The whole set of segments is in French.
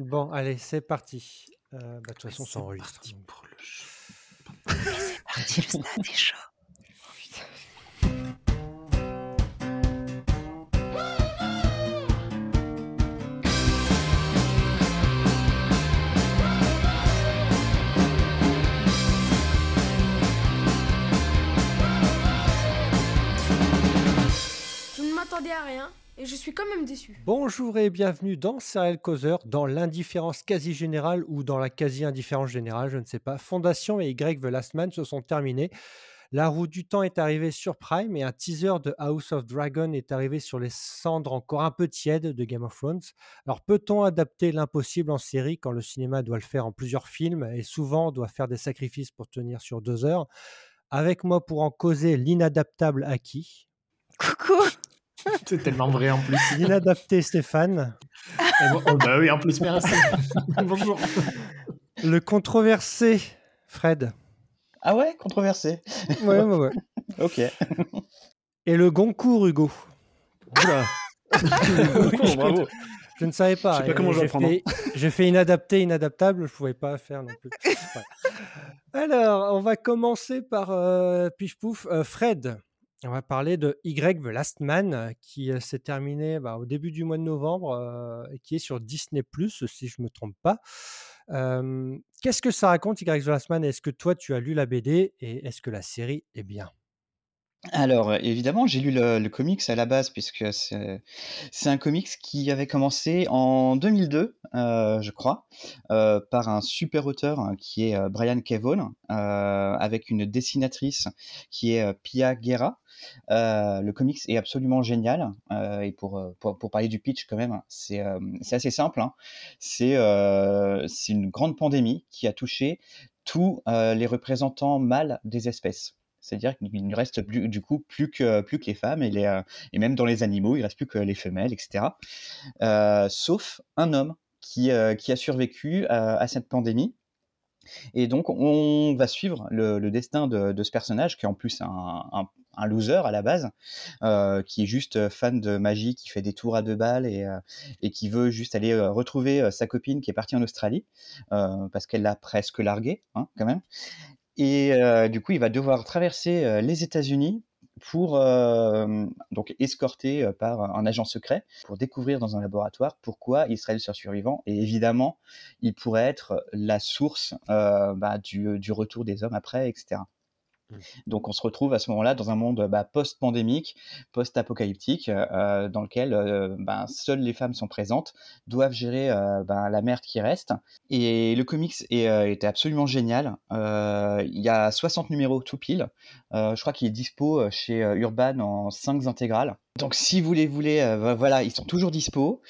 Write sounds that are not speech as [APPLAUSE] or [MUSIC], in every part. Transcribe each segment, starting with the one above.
Bon, allez, c'est parti. Euh, bah, de toute façon, C'est enregistre. parti donc. pour le. C'est parti, le stade est chaud. Je ne m'attendais à rien et je suis quand même déçu. Bonjour et bienvenue dans Serial Causeur, dans l'indifférence quasi générale ou dans la quasi-indifférence générale, je ne sais pas. Fondation et Y The Last Man se sont terminés. La roue du temps est arrivée sur Prime et un teaser de House of Dragon est arrivé sur les cendres encore un peu tièdes de Game of Thrones. Alors peut-on adapter l'impossible en série quand le cinéma doit le faire en plusieurs films et souvent doit faire des sacrifices pour tenir sur deux heures? Avec moi pour en causer l'inadaptable Aki, Coucou [LAUGHS] C'est tellement vrai en plus. l'inadapté Stéphane, Et bon- oh, bah oui, en plus, merci. [LAUGHS] Bonjour. le controversé Fred. Ah ouais, controversé. Ouais, ouais, ouais. [LAUGHS] Ok. Et le Goncourt Hugo. Oula. Bravo, bravo. Je ne savais pas. Je sais pas comment je vais prendre. fait- J'ai fait inadapté, inadaptable. Je ne pouvais pas faire non plus. Ouais. Alors, on va commencer par euh, Pif Pouf. Euh, Fred, on va parler de Y The Last Man euh, qui euh, s'est terminé bah, au début du mois de novembre euh, et qui est sur Disney si je ne me trompe pas. Qu'est-ce que ça raconte Y The Last Man? Est-ce que toi tu as lu la BD et est-ce que la série est bien? Alors, évidemment, j'ai lu le, comics à la base, puisque c'est un comics qui avait commencé en 2002, euh, je crois, par un super auteur hein, qui est Brian Kevon, euh, avec une dessinatrice qui est Pia Guerra. Le comics est absolument génial. et pour, parler du pitch, quand même, c'est euh, c'est assez simple. hein. C'est une grande pandémie qui a touché tous les représentants mâles des espèces. C'est-à-dire qu'il ne reste plus, du coup plus que, plus que les femmes et, les, euh, et même dans les animaux, il reste plus que les femelles, etc. Euh, sauf un homme qui, euh, qui a survécu à, cette pandémie. Et donc, on va suivre le, destin de, ce personnage, qui est en plus un, un, loser à la base, qui est juste fan de magie, qui fait des tours à deux balles et, et qui veut juste aller retrouver sa copine qui est partie en Australie, parce qu'elle l'a presque largué, hein, quand même. Et euh, du coup, il va devoir traverser euh, les États-Unis pour euh, donc escorté par un agent secret pour découvrir dans un laboratoire pourquoi il serait survivant et évidemment il pourrait être la source bah, du, du retour des hommes après etc. donc on se retrouve à ce moment-là dans un monde bah, post-pandémique, post-apocalyptique, euh, dans lequel euh, bah, seules les femmes sont présentes, doivent gérer euh, bah, la merde qui reste. Et le comics est, absolument génial. Il y a 60 numéros tout pile. Je crois qu'il est dispo chez Urban en 5 intégrales. Donc si vous les voulez, euh, voilà, ils sont toujours dispo.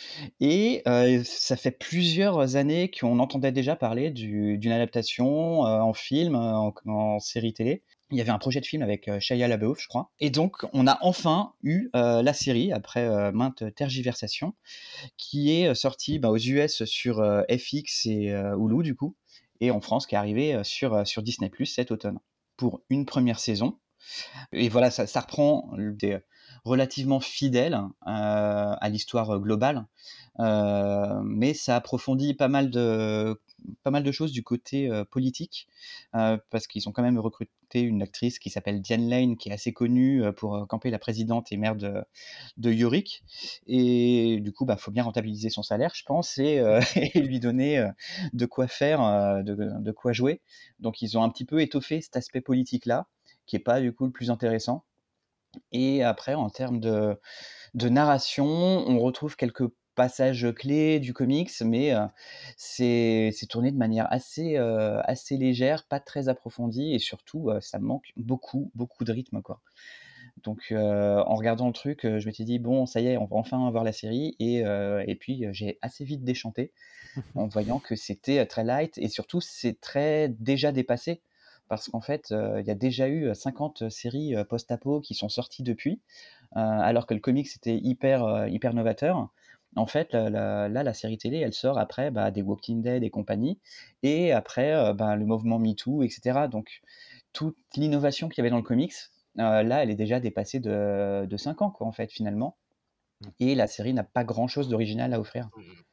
Et euh, ça fait plusieurs années qu'on entendait déjà parler du- d'une adaptation euh, en film, en, série télé. Il y avait un projet de film avec Shia LaBeouf, je crois. Et donc, on a enfin eu la série, après maintes tergiversations, qui est sortie bah, aux US sur FX et Hulu, du coup, et en France, qui est arrivée sur, sur Disney cet automne, pour une première saison. Et voilà, ça reprend des relativement fidèle euh, à l'histoire globale, euh, mais ça approfondit pas mal de pas mal de choses du côté euh, politique, euh, parce qu'ils ont quand même recruté une actrice qui s'appelle Diane Lane, qui est assez connue euh, pour euh, camper la présidente et mère de, de Yorick. Et du coup, bah, faut bien rentabiliser son salaire, je pense, et, euh, [LAUGHS] et lui donner euh, de quoi faire, euh, de, de quoi jouer. Donc, ils ont un petit peu étoffé cet aspect politique-là, qui est pas du coup le plus intéressant. Et après, en termes de, de narration, on retrouve quelques passages clés du comics, mais euh, c'est tourné de manière assez, euh, assez légère, pas très approfondie, et surtout, euh, ça manque beaucoup, beaucoup de rythme, quoi. Donc, en regardant le truc, je m'étais dit, bon, ça y est, on va enfin voir la série, et, et puis j'ai assez vite déchanté [LAUGHS] en voyant que c'était très light, et surtout, c'est très déjà dépassé parce qu'en fait, il y a déjà eu 50 séries post-apo qui sont sorties depuis, alors que le comics était hyper, hyper novateur. En fait, la- la- là, la série télé, elle sort après bah, des Walking Dead et compagnie, et après bah, le mouvement MeToo, etc. Donc, toute l'innovation qu'il y avait dans le comics, euh, là, elle est déjà dépassée de, de 5 ans, quoi, en fait, finalement. Et la série n'a pas grand-chose d'original à offrir.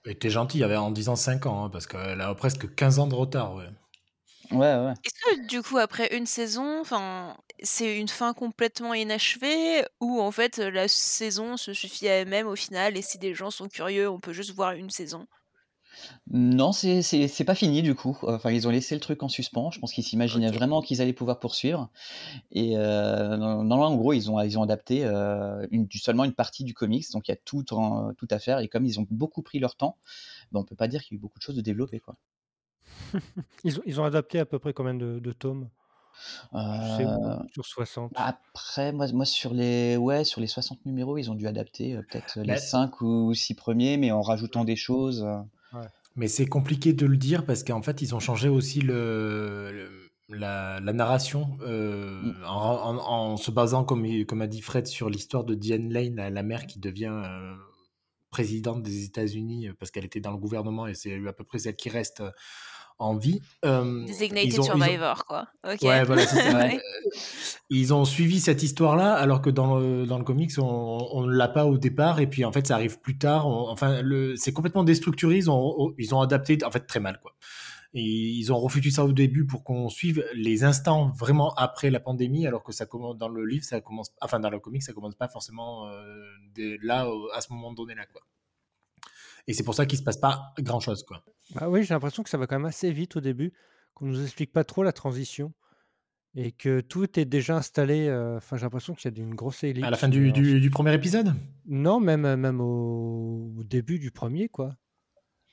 Et t'es gentil, il y avait en disant 5 ans, hein, parce qu'elle a presque 15 ans de retard. Ouais. Ouais, ouais. Est-ce que du coup, après une saison, enfin, c'est une fin complètement inachevée ou en fait la saison se suffit à elle-même au final et si des gens sont curieux, on peut juste voir une saison? Non, c'est c'est pas fini du coup. Enfin, ils ont laissé le truc en suspens. Je pense qu'ils s'imaginaient vraiment qu'ils allaient pouvoir poursuivre et heu, non non, en gros, ils ont ils ont adapté, une du seulement une partie du comics, donc il y a tout en tout à faire et comme ils ont beaucoup pris leur temps, bah, on peut pas dire qu'il y a eu beaucoup de choses de développées, quoi. [LAUGHS] Ils ont ils ont adapté à peu près combien de de tomes? Sais, Heu, sur 60? après moi moi sur les ouais, sur les 60 numéros, ils ont dû adapter, heu, peut-être les Bah 5 ou 6 premiers, mais en rajoutant des choses, Ouais. Mais c'est compliqué de le dire parce qu'en fait, ils ont changé aussi le, le- la, la narration euh, Mmh. en, en- en se basant, comme, comme a dit Fred, sur l'histoire de Diane Lane, la, la mère qui devient euh, présidente des États-Unis euh, parce qu'elle était dans le gouvernement et c'est à peu près celle qui reste euh, en vie. Euh, Designated ont- ont- Survivor, quoi. Ouais, voilà. [LAUGHS] Ouais. Euh, Ils ont suivi cette histoire-là, alors que dans le, dans le comics, on ne l'a pas au départ, et puis en fait, ça arrive plus tard. On- enfin, c'est complètement déstructuré. Ils ont, ils ont adapté, en fait, très mal, quoi. Et ils ont refusé ça au début pour qu'on suive les instants vraiment après la pandémie, alors que ça commence dans le livre, ça commence, enfin dans le comics, ça commence pas forcément euh, dès là à ce moment donné là, quoi. Et c'est pour ça qu'il se passe pas grand-chose, quoi. Bah oui, j'ai l'impression que ça va quand même assez vite au début, qu'on nous explique pas trop la transition et que tout est déjà installé, heu, enfin, j'ai l'impression qu'il y a une grosse ellipse, À la fin du, du, du premier épisode? non, même, heu, même au au début du premier quoi.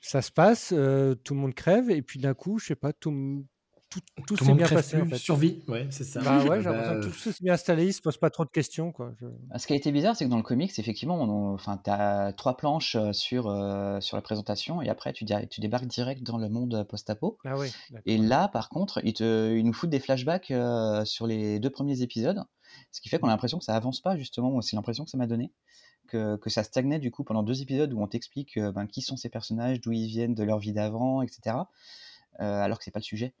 Ça se passe, heu, tout le monde crève et puis d'un coup, je sais pas, tout tout tout Tout s'est bien passé, en plus, fait. survie, ouais, c'est ça. Bah ouais, Euh, [LAUGHS] j'ai l'impression bah, que tout s'est bien installé, ils se posent pas trop de questions, quoi, je Ah, ce qui a été bizarre, c'est que dans le comics, effectivement, on enfin, tu as 3 planches, heu, sur, heu, sur la présentation et après tu tu débarques direct dans le monde, post-apo ah oui, et là, par contre, ils te ils nous foutent des flashbacks, sur les 2 premiers épisodes, ce qui fait qu'on a l'impression que ça avance pas justement. C'est l'impression que ça m'a donné, que que ça stagnait du coup pendant 2 épisodes où on t'explique, ben, qui sont ces personnages, d'où ils viennent, de leur vie d'avant et cetera, heu, alors que c'est pas le sujet.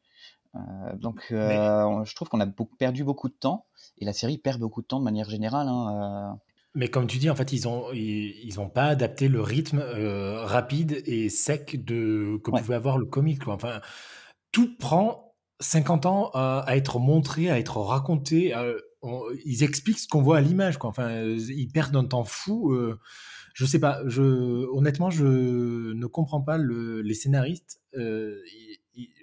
Heu, donc Mais on je trouve qu'on a beaucoup perdu beaucoup de temps et la série perd beaucoup de temps de manière générale, hein, heu Mais comme tu dis, en fait, ils ont ils, ils ont pas adapté le rythme euh, rapide et sec de que ouais. pouvait avoir le comic. Quoi. Enfin, tout prend 50 ans à, à être montré, à être raconté. à- on- ils expliquent ce qu'on voit à l'image. Quoi. Enfin, euh, ils perdent un temps fou. euh, je sais pas. Je, honnêtement, je ne comprends pas le- les scénaristes.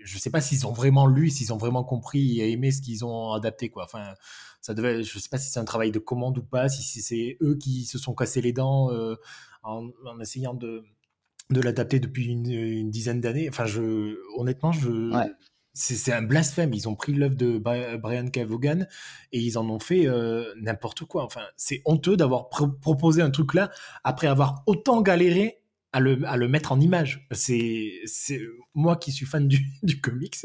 Je sais pas s'ils ont vraiment lu, s'ils ont vraiment compris et aimé ce qu'ils ont adapté. Quoi. Enfin, ça devait, je sais pas si c'est un travail de commande ou pas, si c'est eux qui se sont cassés les dents euh, en, en essayant de, de l'adapter depuis une, une dizaine d'années. Enfin, je, honnêtement, je, Ouais. c'est un blasphème. Ils ont pris l'œuvre de Bri- Brian. Vaughan et ils en ont fait euh, n'importe quoi. Enfin, c'est honteux d'avoir pro- proposé un truc là après avoir autant galéré à le, à le mettre en image. C'est c'est- moi qui suis fan du, [LAUGHS] du comics,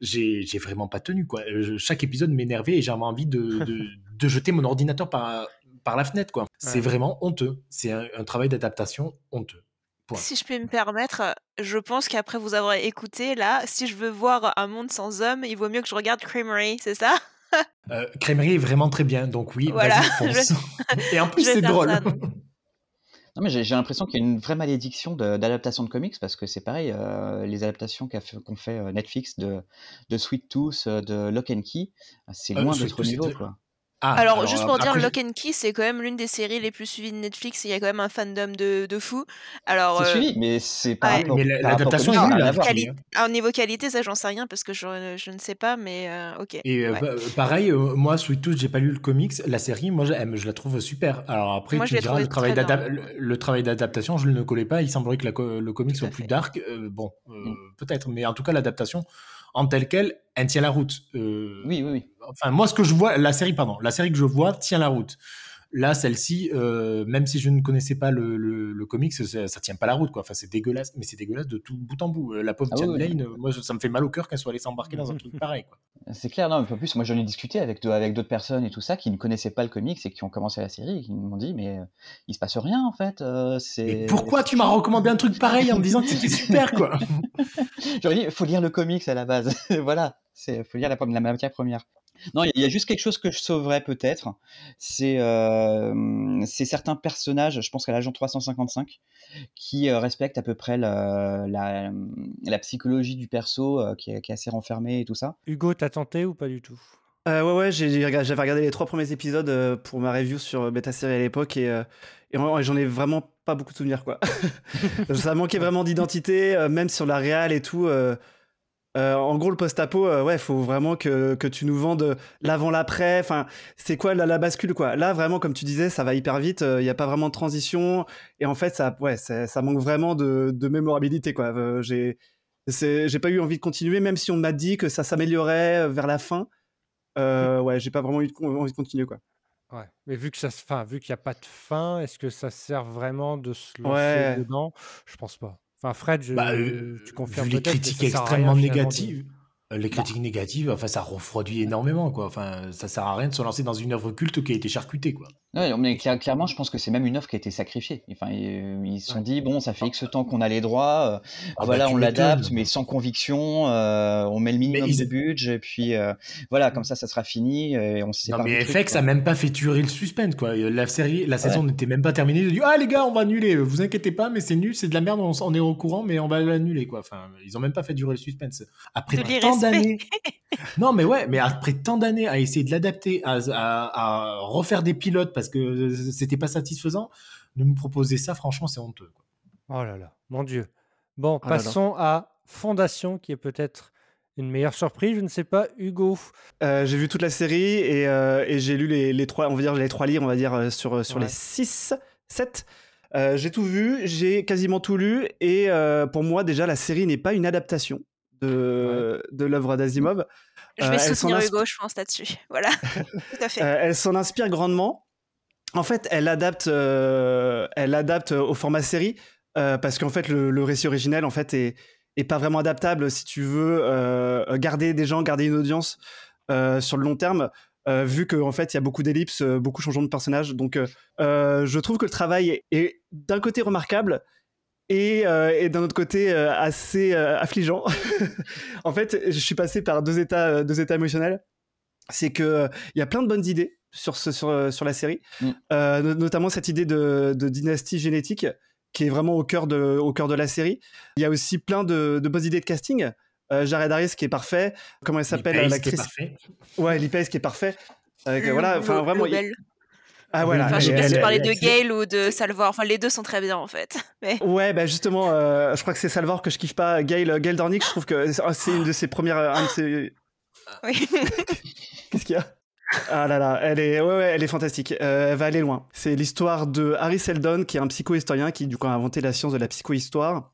j'ai j'ai vraiment pas tenu quoi. Je- chaque épisode m'énervait et j'avais envie de, de, [LAUGHS] de jeter mon ordinateur par, par la fenêtre quoi. C'est Ouais. vraiment honteux. C'est un, un travail d'adaptation honteux. Point. Si je peux me permettre, je pense qu'après vous avoir écouté, là, si je veux voir un monde sans hommes, il vaut mieux que je regarde Creamery, c'est ça? Euh, Crèmerie est vraiment très bien, donc oui, Voilà, vas-y, fonce. [LAUGHS] Et en plus, c'est drôle. ça. Non, mais j'ai l'impression qu'il y a une vraie malédiction d'adaptation de, comics parce que c'est pareil, euh, les adaptations fait- qu'ont fait, euh, Netflix de, de Sweet Tooth, euh, de Lock and Key, c'est Euh, loin d'être au niveau, quoi. Ah, Alors, juste pour dire, Lock and Key, c'est quand même l'une des séries les plus suivies de Netflix. et Il y a quand même un fandom de, de fou. Alors, C'est euh, suivi, mais c'est ouais. rapport, Mais la- l'adaptation comics, est nulle, hein, quali- au niveau qualité, ça, j'en sais rien parce que je, je ne sais pas, mais euh, ok. Et euh, Ouais. bah, pareil, euh, moi, Sweet Tooth, j'ai pas lu le comics. La série, moi, je, je la trouve super. Alors après, Moi, tu diras, le travail, le, le travail d'adaptation, je ne connais pas. Il semblerait que la le comic Tout soit plus dark. Euh, bon, euh, Mm. peut-être. Mais en tout cas, l'adaptation, en telle qu'elle, elle tient la route. Euh, Oui, oui, oui. enfin, moi, ce que je vois, la série, pardon, la série que je vois tient la route. Là, celle-ci, euh, même si je ne connaissais pas le, le, le comics, ça, ça tient pas la route, quoi. Enfin, c'est dégueulasse, mais c'est dégueulasse de tout bout en bout. Euh, La pauvre Ah oui, Diane oui. Lane, euh, moi, ça me fait mal au cœur qu'elle soit allée s'embarquer dans un truc pareil, quoi. [LAUGHS] C'est clair, non, mais en plus, moi j'en ai discuté avec, avec d'autres personnes et tout ça qui ne connaissaient pas le comics et qui ont commencé la série et qui m'ont dit, mais euh, il se passe rien en fait. euh, Mais pourquoi tu m'as recommandé un truc pareil en me disant que c'était [LAUGHS] super, quoi? J'aurais dit, faut lire le comics à la base. [LAUGHS] voilà, c'est faut lire la, la matière première. Non, il y a juste quelque chose que je sauverais peut-être. C'est euh, certains personnages, je pense qu'à l'agent 355, qui euh, respectent à peu près la, la, la psychologie du perso, euh, qui, est, qui est assez renfermé et tout ça. Hugo, t'as tenté ou pas du tout? Euh, ouais, ouais, j'ai- j'ai regardé- j'avais regardé les trois premiers épisodes pour ma review sur Beta Série à l'époque et, euh, et en- j'en ai vraiment pas beaucoup de souvenirs, quoi. [LAUGHS] Ça manquait vraiment d'identité, même sur la réal et tout. Euh, euh, en gros, le post-apo, euh, ouais, faut vraiment que, que tu nous vendes l'avant-l'après. Enfin, c'est quoi la, la bascule, quoi? Là, vraiment, comme tu disais, ça va hyper vite. Il n'y a pas vraiment de transition. Et en fait, ça, ouais, ça, ça manque vraiment de, de mémorabilité, quoi. Euh, j'ai, j'ai pas eu envie de continuer, même si on m'a dit que ça s'améliorait euh, vers la fin. Euh, ouais, j'ai pas vraiment eu de envie de continuer, quoi. Ouais, mais vu que ça enfin, vu qu'il y a pas de fin, est-ce que ça sert vraiment de se lancer Ouais. dedans? Je pense pas. Enfin, Fred, je Bah, euh, tu confirmes vu les critiques extrêmement de négatives, les critiques négatives, enfin, ça refroidit énormément, quoi. Enfin, ça sert à rien de se lancer dans une œuvre culte qui a été charcutée, quoi. Ouais, mais clair- clairement, je pense que c'est même une offre qui a été sacrifiée. Enfin, ils ils se sont Ouais. dit, bon, ça fait X temps qu'on a les droits, euh, Ah voilà, bah, tu on l'adapte, mais sans conviction, euh, on met le minimum ils- de budget, et puis euh, voilà, comme ça, ça sera fini, et on se Non, mais truc, FX a même pas fait tuer le suspense, quoi. La série, la saison n'était même pas terminée. Ils ont dit, ah, les gars, on va annuler. Vous inquiétez pas, mais c'est nul, c'est de la merde, on, on est au courant, mais on va l'annuler, quoi. Enfin, ils ont même pas fait durer le suspense. Après. D'années. [LAUGHS] non, mais ouais, mais après tant d'années à essayer de l'adapter, à, à- à refaire des pilotes parce que c'était pas satisfaisant, de me proposer ça, franchement, c'est honteux, quoi. Oh là là, mon Dieu. Bon, Oh là là. passons à Fondation, qui est peut-être une meilleure surprise. Je ne sais pas, Hugo. Euh, j'ai vu toute la série et, euh, et j'ai lu les, les trois, on va dire les trois livres, on va dire euh, sur sur Ouais. les 6, 7. j'ai tout vu, j'ai quasiment tout lu et euh, pour moi déjà la série n'est pas une adaptation de, de l'œuvre d'Asimov. Je Euh, vais s'en soutenir Hugo, je pense là-dessus. [LAUGHS] Voilà, [LAUGHS] tout à fait. Euh, elle s'en inspire grandement. En fait, elle adapte, euh, elle adapte au format série euh, parce qu'en fait, le, le récit originel en fait est, est pas vraiment adaptable si tu veux euh, garder des gens, garder une audience euh, sur le long terme. euh, vu qu'en fait il y a beaucoup d'ellipses, euh, beaucoup de changements de personnages, donc euh, euh, je trouve que le travail est, est d'un côté remarquable et, euh, et d'un autre côté euh, assez euh, affligeant. [LAUGHS] en fait, je suis passé par deux états, euh, deux états émotionnels. C'est que euh, il y a plein de bonnes idées sur, ce, sur, sur la série, Mm. Euh, no- notamment cette idée de, de dynastie génétique qui est vraiment au cœur de, au cœur de la série. Il y a aussi plein de, de bonnes idées de casting. Euh, Jared Harris qui est parfait. Comment elle s'appelle l'actrice. Ouais, Pace qui est parfait. Avec, Le- voilà, enfin vraiment. il-. Ah voilà. Enfin, je sais pas si tu parlais de Gale ou de Salvor. Enfin, les deux sont très bien en fait. [LAUGHS] Mais Ouais, bah justement, euh, je crois que c'est Salvor que je kiffe pas. Gail, Gail Dornick, je trouve que c'est c'est une de ses premières. Un de ses... oui. [LAUGHS] Qu'est-ce qu'il y a? Ah là là, elle est, ouais, ouais, elle est fantastique. Euh, elle va aller loin. C'est l'histoire de Harry Seldon, qui est un psychohistorien qui du coup a inventé la science de la psychohistoire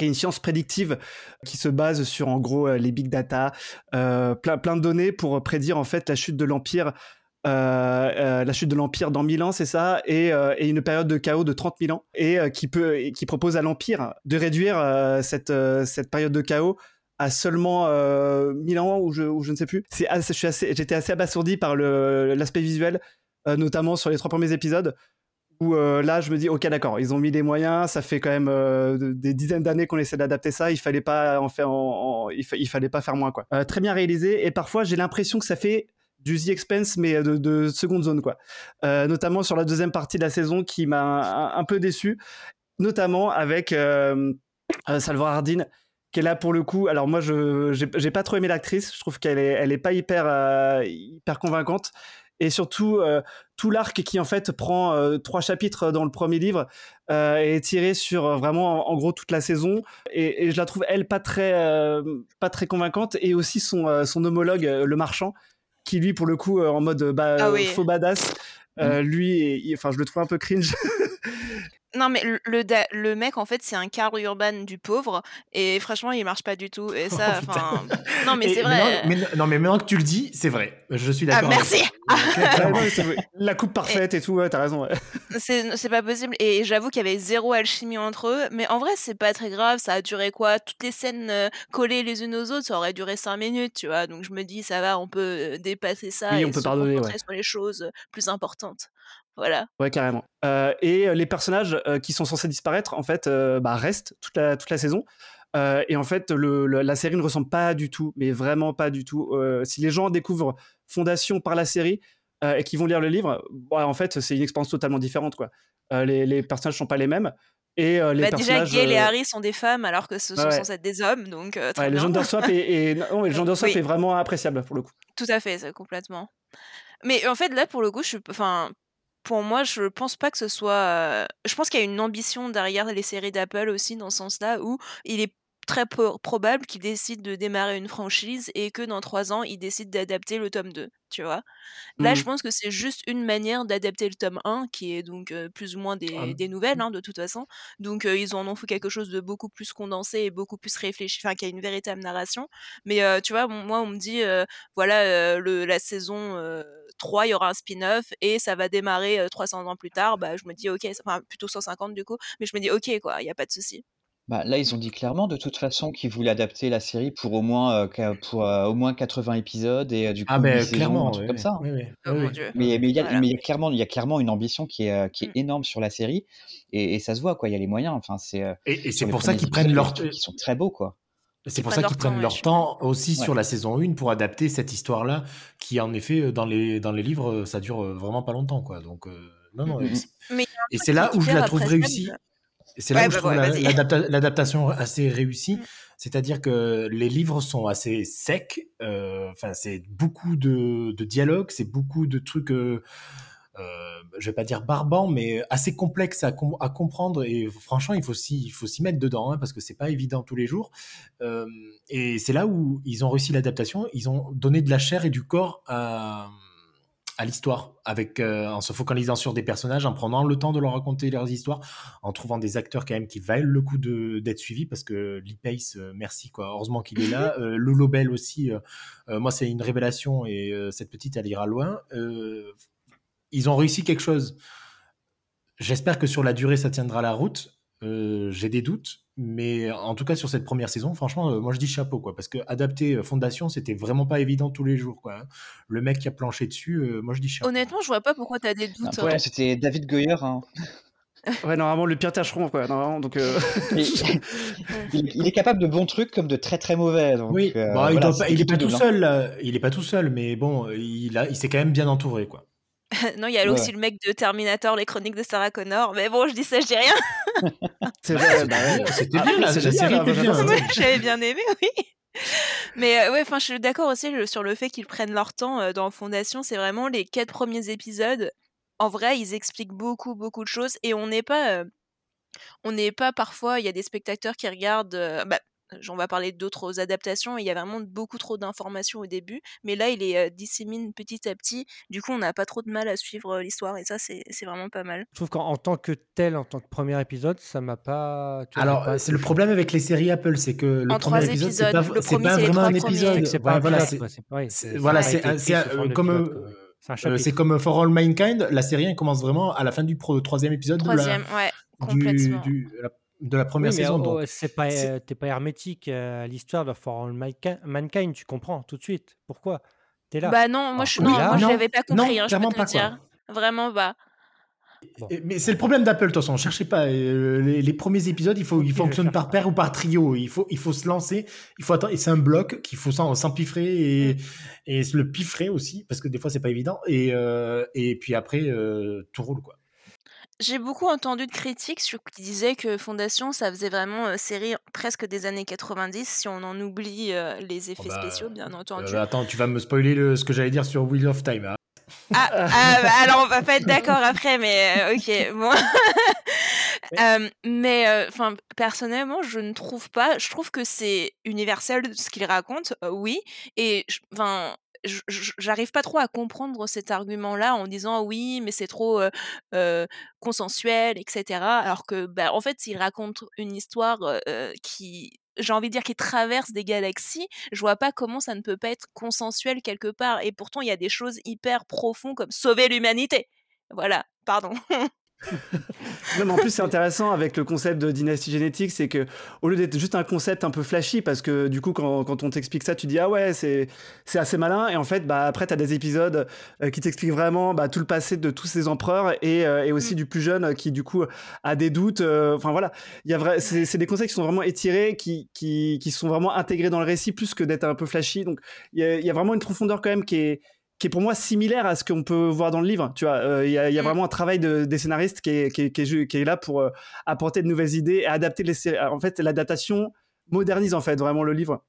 qui est une science prédictive qui se base sur en gros euh, les big data, euh, plein, plein de données pour prédire en fait la chute de l'empire, euh, euh, la chute de l'empire dans 1000 ans, c'est ça, et, euh, et une période de chaos de 30 000 ans, et euh, qui peut, qui propose à l'empire de réduire euh, cette euh, cette période de chaos à seulement euh, 1000 ans ou je, ne sais plus. C'est suis assez, j'étais assez abasourdi par l'aspect visuel, euh, notamment sur les trois premiers épisodes où euh, là je me dis ok d'accord ils ont mis des moyens ça fait quand même euh, de- des dizaines d'années qu'on essaie d'adapter ça il fallait pas en faire il, fa- il fallait pas faire moins quoi Euh, très bien réalisé et parfois j'ai l'impression que ça fait du The Expense mais de, de seconde zone quoi. Euh, notamment sur la deuxième partie de la saison qui m'a un, peu déçu notamment avec euh, euh, Salvor Hardin qui est là pour le coup. Alors moi je j'ai pas trop aimé l'actrice. Je trouve qu'elle est elle est pas hyper euh, hyper convaincante. Et surtout euh, tout l'arc qui en fait prend euh, trois chapitres dans le premier livre euh, est tiré sur euh, vraiment en, gros toute la saison. Et, et je la trouve elle pas très euh, pas très convaincante. Et aussi son euh, son homologue euh, le marchand qui lui pour le coup euh, en mode bah, Ah oui. faux badass euh, lui il- enfin je le trouve un peu cringe [LAUGHS] Non, mais le, le, da- le mec, en fait, c'est un Karl Urban du pauvre. Et franchement, il marche pas du tout. Et [LAUGHS] ça, Oh, putain. enfin. non, mais Et c'est vrai. maintenant- mais- non, mais maintenant que tu le dis, c'est vrai. Je suis Ah, d'accord. avec merci. toi. [LAUGHS] Ouais, Clairement. non, mais c'est vrai. la coupe parfaite et tout ouais, t'as raison ouais. [LAUGHS] C'est c'est pas possible. Et j'avoue qu'il y avait zéro alchimie entre eux. Mais en vrai, c'est pas très grave. Ça a duré quoi? Toutes les scènes euh, collées les unes aux autres, ça aurait duré 5 minutes, tu vois? Donc je me dis, ça va, on peut euh, dépasser ça Oui, et on peut se pardonner, concentrer ouais. sur les choses euh, plus importantes. Voilà. Ouais, carrément. Euh, et euh, les personnages euh, qui sont censés disparaître, en fait, bah, restent toute la, toute la saison. Et en fait, le, le- la série ne ressemble pas du tout, mais vraiment pas du tout. Si les gens découvrent Fondation par la série et qu'ils vont lire le livre, bah, en fait, c'est une expérience totalement différente. Quoi. Les, les personnages sont pas les mêmes. Et euh, les Bah, déjà. Gail et Harry sont des femmes alors que ce sont ouais. censés être des hommes, donc euh, ouais, le bien. gender swap est, est- [LAUGHS] non, le gender swap Oui. est vraiment appréciable pour le coup. Tout à fait, ça, complètement. Mais en fait, là, pour le coup, je suis, enfin, pour moi, je pense pas que ce soit. Je pense qu'il y a une ambition derrière les séries d'Apple aussi, dans ce sens-là, où il est très probable qu'ils décident de démarrer une franchise et que dans trois ans, ils décident d'adapter le tome 2, tu vois? Là, je Mhm. pense que c'est juste une manière d'adapter le tome 1, qui est donc euh, plus ou moins Ah, des, des nouvelles, hein, de toute façon. Donc, euh, ils en ont fait quelque chose de beaucoup plus condensé et beaucoup plus réfléchi, enfin, qui a une véritable narration. Mais euh, tu vois, bon, moi, on me dit, voilà, le, la saison euh, 3, il y aura un spin-off et ça va démarrer euh, 300 ans plus tard. Bah, je me dis, ok, enfin, plutôt 150 du coup, mais je me dis, ok, quoi, il n'y a pas de souci. Bah, là, ils ont dit clairement de toute façon qu'ils voulaient adapter la série pour au moins, euh, pour, euh, au moins 80 épisodes et euh, du coup Ah 8 ben saisons, clairement, un truc oui, comme ça. oui, oui, Oh. Mais il y a, Voilà. y clairement, il y a clairement une ambition qui est, euh, qui est Mm. énorme sur la série et, et ça se voit quoi. Il y a les moyens. Enfin, c'est euh, Et, c'est pour ça qu'ils prennent leur trucs qui sont très beaux quoi. c'est Ils pour ça qu'ils temps, prennent leur temps aussi Ouais. sur la saison 1 pour adapter cette histoire-là qui en effet euh, dans les dans les livres euh, ça dure euh, vraiment pas longtemps quoi. Donc euh, non non Mm, mm. a un et c'est là où je la trouve réussie. C'est là Ouais, où je bah trouve ouais, l'adaptation assez réussie. Mm. C'est-à-dire que les livres sont assez secs. euh, Enfin, c'est beaucoup de, de dialogues, c'est beaucoup de trucs. Euh, euh, je vais pas dire barbants, mais assez complexes à, com- à comprendre. Et franchement, il faut s'y, il faut s'y mettre dedans hein, parce que c'est pas évident tous les jours. Euh, et c'est là où ils ont réussi l'adaptation. Ils ont donné de la chair et du corps à, à l'histoire, avec euh, en se focalisant sur des personnages, en prenant le temps de leur raconter leurs histoires, en trouvant des acteurs quand même qui valent le coup d'être suivis, parce que Lee Pace, euh, merci quoi, heureusement qu'il est là. [LAUGHS] Euh, Lolo Bell aussi, euh, moi c'est une révélation et cette petite elle ira loin. Ils ont réussi quelque chose. J'espère que sur la durée ça tiendra la route. J'ai des doutes, mais en tout cas sur cette première saison, franchement, euh, moi je dis chapeau quoi, parce que adapter euh, Fondation, c'était vraiment pas évident tous les jours quoi. hein. Le mec qui a planché dessus, euh, moi je dis chapeau. Honnêtement, je vois pas pourquoi tu as des doutes. pourtant, c'était David Goyer. hein. [LAUGHS] Ouais, normalement, le pire tâcheron, quoi. Normalement, donc, euh, [LAUGHS] Mais [LAUGHS] il, il est capable de bons trucs comme de très très mauvais. Donc, Oui, euh, bon, il, voilà, il est tout pas tout hein. seul, là. il est pas tout seul, mais bon, il a, il s'est quand même bien entouré quoi. [LAUGHS] non, il y a Ouais. aussi le mec de Terminator, les chroniques de Sarah Connor. Mais bon, je dis ça, je dis rien. [LAUGHS] c'est vrai. bah ouais. C'était Ah, bien, mais la, c'est la génial, série était bien. Ouais, [LAUGHS] j'avais bien aimé, oui. Mais euh, ouais, enfin, je suis d'accord aussi le- sur le fait qu'ils prennent leur temps euh, dans Fondation. C'est vraiment les quatre premiers épisodes. En vrai, ils expliquent beaucoup, beaucoup de choses et on n'est pas, euh, on n'est pas parfois. Il y a des spectateurs qui regardent. euh, bah, on va parler d'autres adaptations. Il y a vraiment beaucoup trop d'informations au début, mais là, il les euh, dissémine petit à petit. Du coup, on n'a pas trop de mal à suivre euh, l'histoire et ça, c'est vraiment pas mal. Je trouve qu'en en tant que tel, en tant que premier épisode, ça m'a pas. tu Alors, pas c'est le problème avec les séries Apple, c'est que le En trois premier épisode, c'est épisodes. pas, vraiment un épisode. C'est pas voilà, c'est quoi, c'est voilà, euh, comme euh. C'est comme For All Mankind, la série elle commence vraiment à la fin du pro- troisième épisode Troisième, ouais, du, complètement. du- la- de la Oui, première mais saison. oh, Donc, c'est pas, euh, t'es pas hermétique euh, à l'histoire de For All Manki- Mankind, tu comprends tout de suite. Pourquoi T'es là. Bah non, moi je non, là, moi je non, l'avais pas non, compris, hein, je peux te pas, quoi. dire. Vraiment pas. Bon. Et- Mais c'est le problème d'Apple, de toute façon. Cherchez pas. euh, les, les premiers épisodes, il faut, ils [LAUGHS] fonctionnent par paire ou par trio. Il faut, il faut se lancer. Il faut attendre. Et c'est un bloc qu'il faut s'en- s'empiffrer et, Mm. et se le piffrer aussi, parce que des fois, c'est pas évident. Et, euh, et puis après, euh, tout roule, quoi. J'ai beaucoup entendu de critiques sur qui disaient que Fondation, ça faisait vraiment euh, série presque des années 90, si on en oublie euh, les Oh effets bah, spéciaux, bien entendu. euh, attends, tu vas me spoiler le- ce que j'allais dire sur Wheel of Time. hein. Ah, ah, bah, alors on va pas être d'accord après, mais euh, ok, [LAUGHS] bon. [LAUGHS] Euh, mais euh, enfin, personnellement, je ne trouve pas. Je trouve que c'est universel ce qu'il raconte, euh, oui. Et enfin, j'arrive pas trop à comprendre cet argument-là en disant oui, mais c'est trop consensuel, etc. Alors que, bah, en fait, il raconte une histoire qui j'ai envie de dire qui traverse des galaxies, je vois pas comment ça ne peut pas être consensuel quelque part. Et pourtant, il y a des choses hyper profondes comme sauver l'humanité. Voilà, pardon. [LAUGHS] [LAUGHS] Non, mais en plus, c'est intéressant avec le concept de dynastie génétique, c'est que au lieu d'être juste un concept un peu flashy, parce que du coup, quand, quand on t'explique ça, tu dis ah ouais, c'est c'est assez malin, et en fait, bah après, t'as des épisodes euh, qui t'expliquent vraiment bah, tout le passé de tous ces empereurs et, euh, et aussi Mm. du plus jeune euh, qui du coup a des doutes. Enfin voilà, y a c'est c'est des concepts qui sont vraiment étirés, qui qui qui sont vraiment intégrés dans le récit plus que d'être un peu flashy. Donc il y a, il y a vraiment une profondeur quand même qui est qui est pour moi similaire à ce qu'on peut voir dans le livre. Tu vois, Euh, il y, a, y a Mm. vraiment un travail de, des scénaristes qui est, qui est, qui est ju- qui est là pour euh, apporter de nouvelles idées et adapter les sé- En fait, l'adaptation modernise en fait vraiment le livre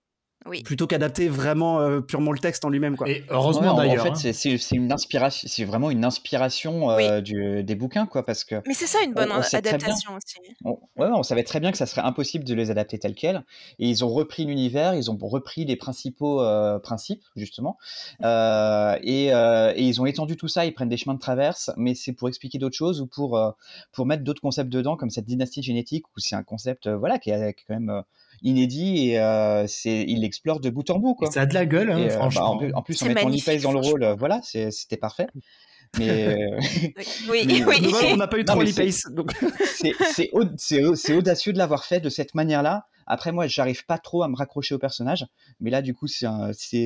Oui. plutôt qu'adapter vraiment euh, purement le texte en lui-même. Quoi. Et heureusement Ouais, en- en d'ailleurs. fait, hein. c'est- c'est c'est une inspiration, c'est vraiment une inspiration Oui. euh, du- des bouquins, quoi, parce que Mais c'est ça une on, bonne on adaptation aussi. on, ouais, on savait très bien que ça serait impossible de les adapter tels quels, et ils ont repris l'univers, ils ont repris les principaux euh, principes justement, euh, et, euh, et ils ont étendu tout ça. Ils prennent des chemins de traverse, mais c'est pour expliquer d'autres choses ou pour euh, pour mettre d'autres concepts dedans, comme cette dynastie génétique, où c'est un concept, euh, voilà, qui est, qui est quand même euh, inédit et euh, c'est, il l'explore de bout en bout, Et quoi. ça a de la gueule, hein, Et, euh, bah, en, franchement. plus- en plus, en mettant Pace dans le rôle, voilà, c'était parfait. Mais euh, [LAUGHS] Oui, Mais- oui. Dommage, on n'a pas eu trop Pace. Donc... [LAUGHS] c'est c'est au- c'est au- c'est audacieux de l'avoir fait de cette manière-là. Après, moi, j'arrive pas trop à me raccrocher au personnage, mais là, du coup, c'est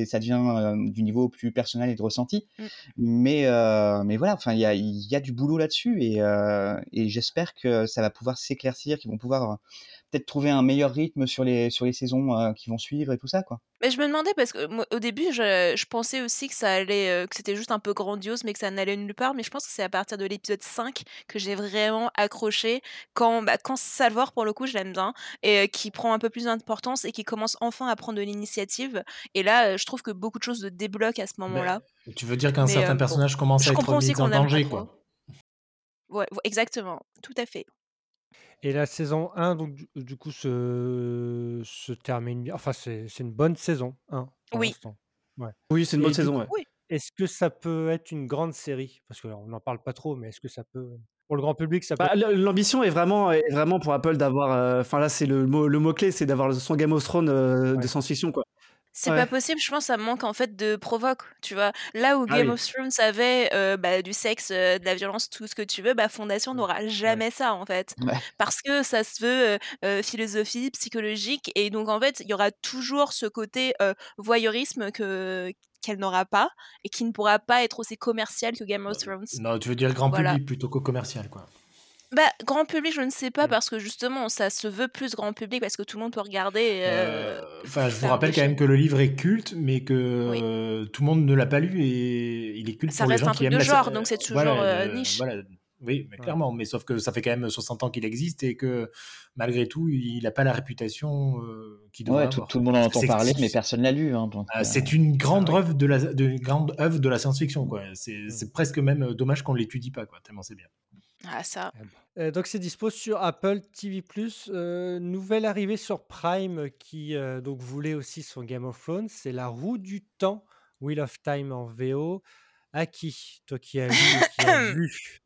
ça devient euh, du niveau plus personnel et de ressenti. Mm. Mais, euh, mais voilà, enfin, il y a, il y a du boulot là-dessus et, euh, et j'espère que ça va pouvoir s'éclaircir, qu'ils vont pouvoir euh, peut-être trouver un meilleur rythme sur les, sur les saisons euh, qui vont suivre et tout ça, quoi. Mais je me demandais parce que moi, au début, je, je pensais aussi que ça allait, euh, que c'était juste un peu grandiose, mais que ça n'allait nulle part. Mais je pense que c'est à partir de l'épisode 5 que j'ai vraiment accroché quand, bah, quand Salvor, pour le coup, je l'aime bien, et euh, qui prend un peu plus d'importance et qui commence enfin à prendre de l'initiative. Et là, euh, je trouve que beaucoup de choses se débloquent à ce moment-là. Mais tu veux dire qu'un Mais, certain euh, bon, personnage commence à être mis en danger, quoi. Ouais, exactement, tout à fait. Et la saison 1, donc, du, du coup, se, se termine bien. Enfin, c'est c'est une bonne saison 1 pour Oui. l'instant. Ouais. Oui, c'est une bonne Et du saison. coup, Ouais. Oui. est-ce que ça peut être une grande série? Parce qu'on n'en parle pas trop, mais est-ce que ça peut. Pour le grand public, ça peut. Bah, l- L'ambition est vraiment, est vraiment pour Apple d'avoir. euh, Enfin là, c'est le mot, le mot clé, c'est d'avoir son Game of Thrones euh, Ouais. de science-fiction, quoi. C'est Ouais. pas possible, je pense que ça manque en fait de provoque, tu vois? Là où Ah Game oui. of Thrones avait bah, du sexe, de la violence, tout ce que tu veux, bah Fondation Ouais. n'aura jamais ça en fait. Ouais. Parce que ça se veut philosophie, psychologique, et donc en fait, il y aura toujours ce côté voyeurisme que qu'elle n'aura pas et qui ne pourra pas être aussi commercial que Game of Thrones. Non, tu veux dire grand Voilà. public plutôt que commercial, quoi. Bah, grand public, je ne sais pas, Mm. parce que justement, ça se veut plus grand public, parce que tout le monde peut regarder. euh, Euh, Enfin, je vous faire rappelle des quand même que le livre est culte, mais que Oui. euh, tout le monde ne l'a pas lu et il est culte Ça pour les reste gens un qui truc aiment de la genre, donc c'est voilà, toujours euh, le- niche. voilà. Oui, mais Ouais. clairement, mais sauf que ça fait quand même 60 ans qu'il existe et que malgré tout, il n'a pas la réputation euh, qu'il devrait Ouais, tout, avoir. tout le monde en Parce que entend c'est- parler, mais personne l'a lu. Hein, donc, Ah, euh, c'est une grande Ah œuvre de la, de, une grande œuvre de la science-fiction, quoi. C'est Mm. c'est presque même euh, dommage qu'on ne l'étudie pas, quoi, tellement c'est bien. Ah, ça. Ben. Euh, donc c'est dispo sur Apple TV+. Euh, nouvelle arrivée sur Prime qui euh, donc voulait aussi son Game of Thrones, c'est La Roue du Temps, Wheel of Time en VO. À qui? Toi qui as lu qui as [COUGHS] vu.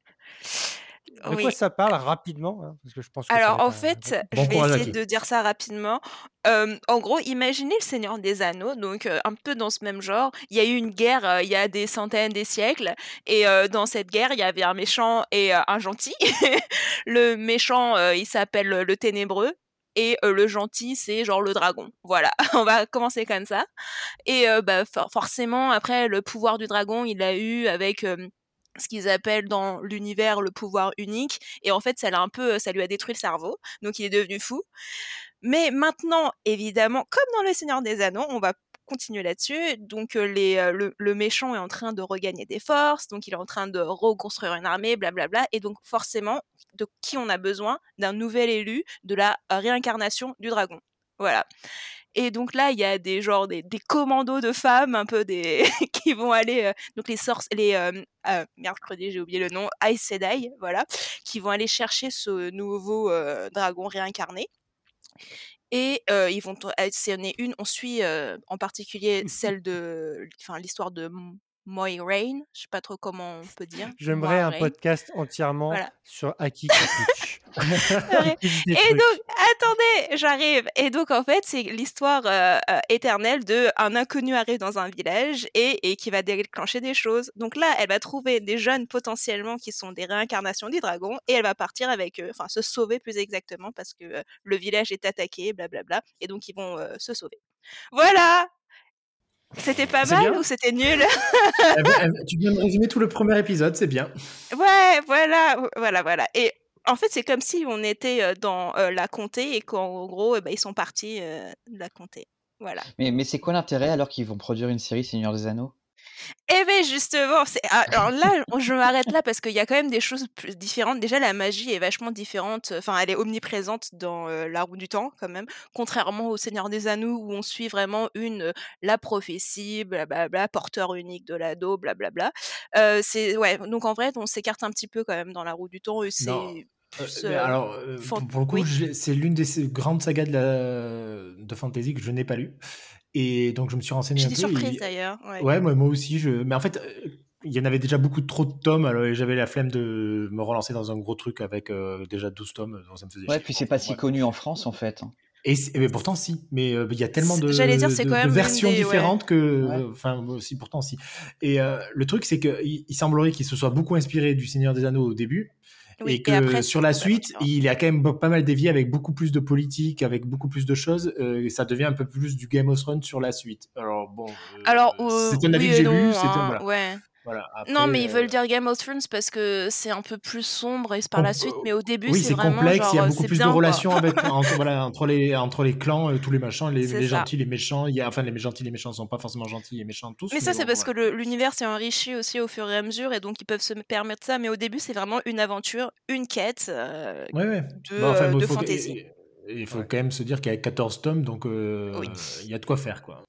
De quoi Oui. ça parle rapidement hein, Parce que je pense que Alors, en un- fait, Bon je vais essayer de dire ça rapidement. Euh, en gros, imaginez le Seigneur des Anneaux, donc euh, un peu dans ce même genre. Il y a eu une guerre euh, il y a des centaines, des siècles, et euh, dans cette guerre, il y avait un méchant et euh, un gentil. [LAUGHS] le méchant, euh, il s'appelle le Ténébreux. Et euh, le gentil, c'est genre le dragon. Voilà, [LAUGHS] on va commencer comme ça. Et euh, bah, for- forcément, après, le pouvoir du dragon, il l'a eu avec euh, ce qu'ils appellent dans l'univers le pouvoir unique. Et en fait, ça, l'a un peu, ça lui a détruit le cerveau. Donc, il est devenu fou. Mais maintenant, évidemment, comme dans Le Seigneur des Anneaux, on va continuer là-dessus. Donc, euh, euh, le, le méchant est en train de regagner des forces. Donc, il est en train de reconstruire une armée, blablabla. Et donc, forcément, de qui on a besoin? D'un nouvel élu de la euh, réincarnation du dragon. Voilà. Et donc là, il y a des genre des, des commandos de femmes, un peu des [LAUGHS] qui vont aller euh, donc les sorces, les euh, euh, que j'ai oublié le nom, Aes Sedai, voilà, qui vont aller chercher ce nouveau dragon réincarné. Et ils vont sélectionner une. On suit en particulier celle de, enfin l'histoire de Moiraine, je sais pas trop comment on peut dire. [LAUGHS] J'aimerais un podcast entièrement Voilà. sur Aki [LAUGHS] [LAUGHS] Et donc, attendez, j'arrive. Et donc, en fait, c'est l'histoire euh, euh, éternelle de un inconnu arrive dans un village et, et qui va déclencher des choses. Donc là, elle va trouver des jeunes potentiellement qui sont des réincarnations des dragons et elle va partir avec eux, enfin se sauver plus exactement parce que euh, le village est attaqué, blablabla. Et donc, ils vont se sauver. Voilà C'était pas mal ou c'était nul? [LAUGHS] Eh ben, eh tu viens de résumer tout le premier épisode, c'est bien. Ouais, voilà, voilà, voilà. Et en fait, c'est comme si on était euh, dans euh, la comté et qu'en gros, eh ben, ils sont partis euh, de la comté. Voilà. Mais, mais c'est quoi l'intérêt alors qu'ils vont produire une série Seigneur des Anneaux? Eh bien, justement, c'est... ah, alors là, je m'arrête là parce qu'il y a quand même des choses plus différentes. Déjà, la magie est vachement différente. Enfin, elle est omniprésente dans euh, La Roue du Temps, quand même. Contrairement au Seigneur des Anneaux, où on suit vraiment une, euh, la prophétie, blablabla, porteur unique de l'ado, blablabla. Euh, c'est, ouais, donc en vrai, on s'écarte un petit peu quand même dans La Roue du Temps. Et c'est Non. Euh, plus, euh, alors, euh, pour, le coup, oui. c'est l'une des grandes sagas de, la, de fantasy que je n'ai pas lu. Et donc, je me suis renseigné un J'étais peu. surprise et- d'ailleurs. Ouais. Ouais, moi, moi aussi. Je... Mais en fait, euh, il y en avait déjà beaucoup trop de tomes. Alors, et j'avais la flemme de me relancer dans un gros truc avec euh, déjà 12 tomes. donc ça me faisait Ouais, chier. puis c'est pas si Ouais. connu en France en fait. Et, c'est- mais pourtant, si. Mais euh, il y a tellement de, dire, versions des- ouais. différentes que. Ouais. Enfin, moi aussi, pourtant, si. Et euh, le truc, c'est qu'il il semblerait qu'il se soit beaucoup inspiré du Seigneur des Anneaux au début. Oui, et que après, sur la suite, il a quand même pas mal dévié avec beaucoup plus de politique, avec beaucoup plus de choses. euh, et ça devient un peu plus du Game of Thrones sur la suite. Alors, bon. euh, Alors, euh, c'est un avis oui que j'ai lu. hein, voilà. ouais. Voilà. Non, mais ils veulent dire Game of Thrones parce que c'est un peu plus sombre et c'est par la suite. Mais au début, Oui, c'est vraiment complexe, il y a genre, beaucoup plus bien, de relations avec, [LAUGHS] entre, voilà, entre, les, entre les clans, tous les machins, les, ça. gentils, les méchants. Il y a, enfin, les gentils, les méchants sont pas forcément gentils et méchants tous. Mais ça, bon, c'est parce voilà. que l'univers s'est enrichi aussi au fur et à mesure et donc ils peuvent se permettre ça. Mais au début, c'est vraiment une aventure, une quête euh, Ouais, ouais. de, Bon, enfin, euh, bon, de il faut, fantasy. il faut quand même se dire qu'il y a 14 tomes, donc euh, Oui. il y a de quoi faire, quoi.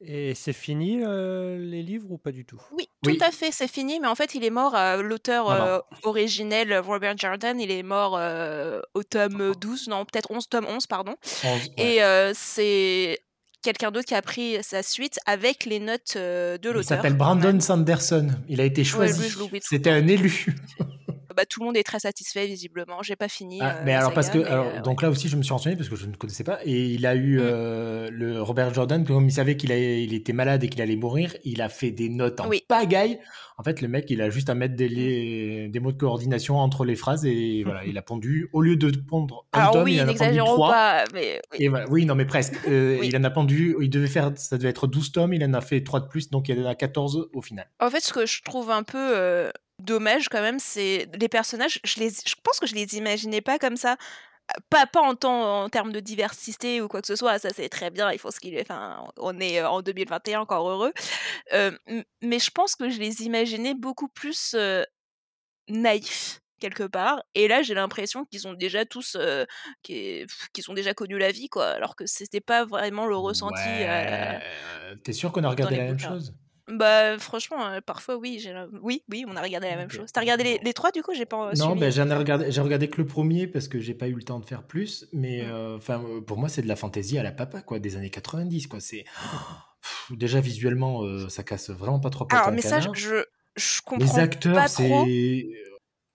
Et c'est fini euh, les livres ou pas du tout? Oui, tout Oui. à fait, c'est fini. Mais en fait, il est mort. euh, L'auteur euh, originel, Robert Jordan, il est mort euh, au tome 12, non, peut-être 11, tome 11, pardon. 11, ouais. Et euh, c'est quelqu'un d'autre qui a pris sa suite avec les notes euh, de Il l'auteur. s'appelle quand Brandon. Sanderson. Il a été choisi. C'était un élu. [LAUGHS] Bah, tout le monde est très satisfait, visiblement. J'ai pas fini. Ah, euh, mais alors parce saga, que mais, alors, euh, donc là aussi je me suis renseigné parce que je ne connaissais pas et il a eu Mm. euh, le Robert Jordan comme il savait qu'il il était malade et qu'il allait mourir il a fait des notes en Oui. pagaille en fait le mec il a juste à mettre des, les- des mots de coordination entre les phrases et [LAUGHS] voilà il a pondu au lieu de pondre un Alors tome oui, il en a pondu n'exagérons trois pas, mais oui. et voilà, oui non mais presque Euh, [LAUGHS] Oui. il en a pondu il devait faire ça devait être 12 tomes il en a fait 3 de plus donc il y en a 14 au final En fait, ce que je trouve un peu euh, dommage quand même, c'est les personnages. Je les, je pense que je les imaginais pas comme ça. Pas, pas en, temps, en termes de diversité ou quoi que ce soit, ça c'est très bien, il faut ce qu'il est. Enfin, on est euh, en 2021, encore heureux. Euh, mais je pense que je les imaginais beaucoup plus euh, naïfs quelque part. Et là, j'ai l'impression qu'ils ont déjà tous, euh, qu'ils ont déjà connu la vie, quoi. Alors que c'était pas vraiment le ressenti. ouais euh, t'es sûr qu'on a regardé la même chose? Bah franchement, euh, parfois oui, j'ai la- oui, oui, on a regardé la même Ok. chose. T'as regardé les, les trois du coup J'ai pas euh, Non, suivi. ben, j'en ai regardé, j'ai regardé que le premier parce que j'ai pas eu le temps de faire plus. Mais Mm. euh, enfin, euh, pour moi, c'est de la fantaisie à la papa, quoi, des années 90, quoi. C'est [GASPS] Pff, déjà visuellement, euh, ça casse vraiment pas trois pattes à Alors un mais ça, je, canard. je, je Les comprends pas acteurs, trop. c'est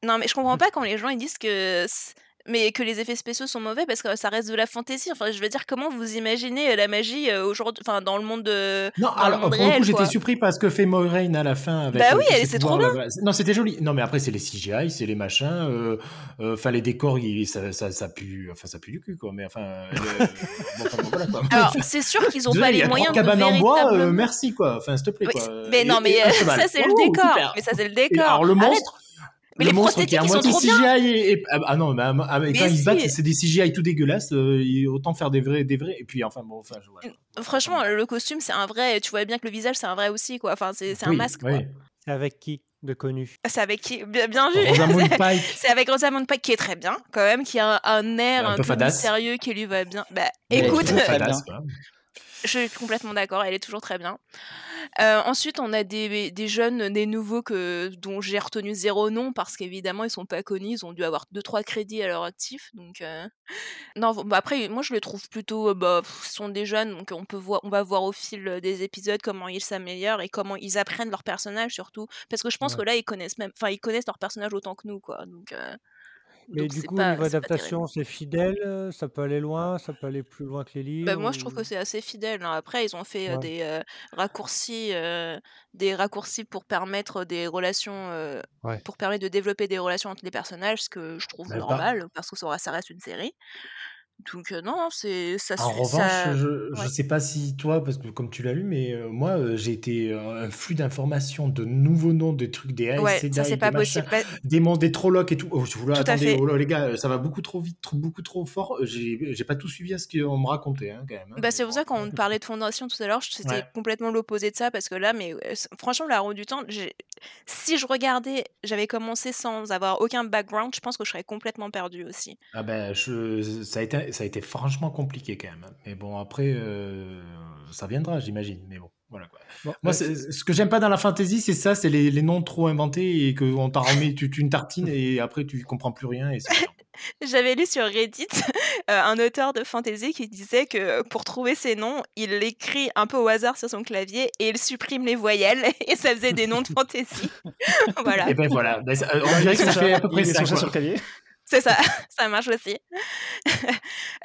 Non mais je comprends pas quand les gens ils disent que c- mais que les effets spéciaux sont mauvais parce que ça reste de la fantaisie. Enfin, je veux dire, comment vous imaginez euh, la magie euh, aujourd'hui, enfin dans le monde de, non. dans le Alors pour le coup, réel, j'étais surpris parce que fait Moiraine à la fin avec Bah euh, oui, c'est trop bien. là. Non, c'était joli. Non, mais après, c'est les CGI, c'est les machins. euh, euh, Enfin, les décors, ça, ça, ça pue, enfin, ça pue du cul, quoi. Mais enfin, euh, le- bon, enfin, bon, voilà, quoi. [LAUGHS] Alors c'est sûr qu'ils ont Désolé, pas les moyens de cabanes en bois, euh, merci quoi. Enfin, s'il te plaît Oui, quoi. mais Et- non, mais euh, ça c'est le décor. super. Mais ça c'est le Et décor. alors le Arrête. Mais le les monstre qui est à ils moitié trop bien. CGI et, et- ah, ah non, mais, ah, ah, mais Mais quand ils se battent, si. c'est des CGI tout dégueulasses. euh, autant faire des vrais, des vrais. Et puis enfin bon, enfin je voilà. Franchement, le costume c'est un vrai. Tu vois bien que le visage c'est un vrai aussi quoi. Enfin c'est un masque oui. quoi. Avec qui de connu? C'est avec qui? Bien, bien vu. Rosamund [LAUGHS] Pike. C'est avec Rosamund Pike qui est très bien, quand même, qui a un, un air Un un, peu peu mystérieux qui lui va bien. Bah, écoute, Je suis complètement d'accord, elle est toujours très bien. Euh, ensuite, on a des, des jeunes, des nouveaux que, dont j'ai retenu zéro nom parce qu'évidemment, ils sont pas connus. Ils ont dû avoir 2-3 crédits à leur actif. Donc, euh, non, bah après, moi, je les trouve plutôt. euh, Bah, pff, ce sont des jeunes, donc on, peut voir, on va voir au fil des épisodes comment ils s'améliorent et comment ils apprennent leur personnage surtout. Parce que je pense Ouais. que là, ils connaissent même. Enfin, ils connaissent leur personnage autant que nous, quoi. Donc, euh, Mais donc du c'est coup, pas, niveau c'est pas adaptation, terrible. c'est fidèle, heu, ça peut aller loin, ça peut aller plus loin que les Bah, livres moi, je trouve que ou c'est assez fidèle, hein. Après, ils ont fait, ouais, des, heu, raccourcis, des raccourcis pour permettre des relations, ouais. pour permettre de développer des relations entre les personnages, ce que je trouve Mais normal, parce que ça ça reste une série. Donc, heu, non, c'est ça En revanche, ça je ouais. sais pas si toi, parce que comme tu l'as lu, mais moi, j'ai été, un flux d'informations, de nouveaux noms, des trucs, des Ouais, ça, des pas machins. Bah des monstres, des Trollocs et tout. Oh, je voulais tout attendez, oh là les gars, ça va beaucoup trop vite, trop beaucoup trop fort. J'ai pas tout suivi à ce qu'on me racontait, hein, quand même, hein, Bah, c'est pour ça quand après on parlait de fondation tout à l'heure, c'était ouais. complètement l'opposé de ça parce que là, mais, franchement, La Roue du Temps, si je regardais j'avais commencé sans avoir aucun background, je pense que je serais complètement perdue aussi. Ah ben, ça a été ça a été franchement compliqué quand même, hein, mais bon après, heu, ça viendra j'imagine, mais bon, voilà quoi. Bon, Moi, c ce que j'aime pas dans la fantasy, c'est ça, c'est les les noms trop inventés et qu'on t'en remet toute une tartine et après tu comprends plus rien et c'est chiant. [LAUGHS] J'avais lu sur Reddit, heu, [LAUGHS] un auteur de fantasy qui disait que pour trouver ses noms, il écrit un peu au hasard sur son clavier et il supprime les voyelles [LAUGHS] et ça faisait des noms de fantasy. Voilà. Et ben voilà, ben Bah, on dirait que ça fait à peu près ça sur le clavier. C'est ça, [LAUGHS] ça marche aussi.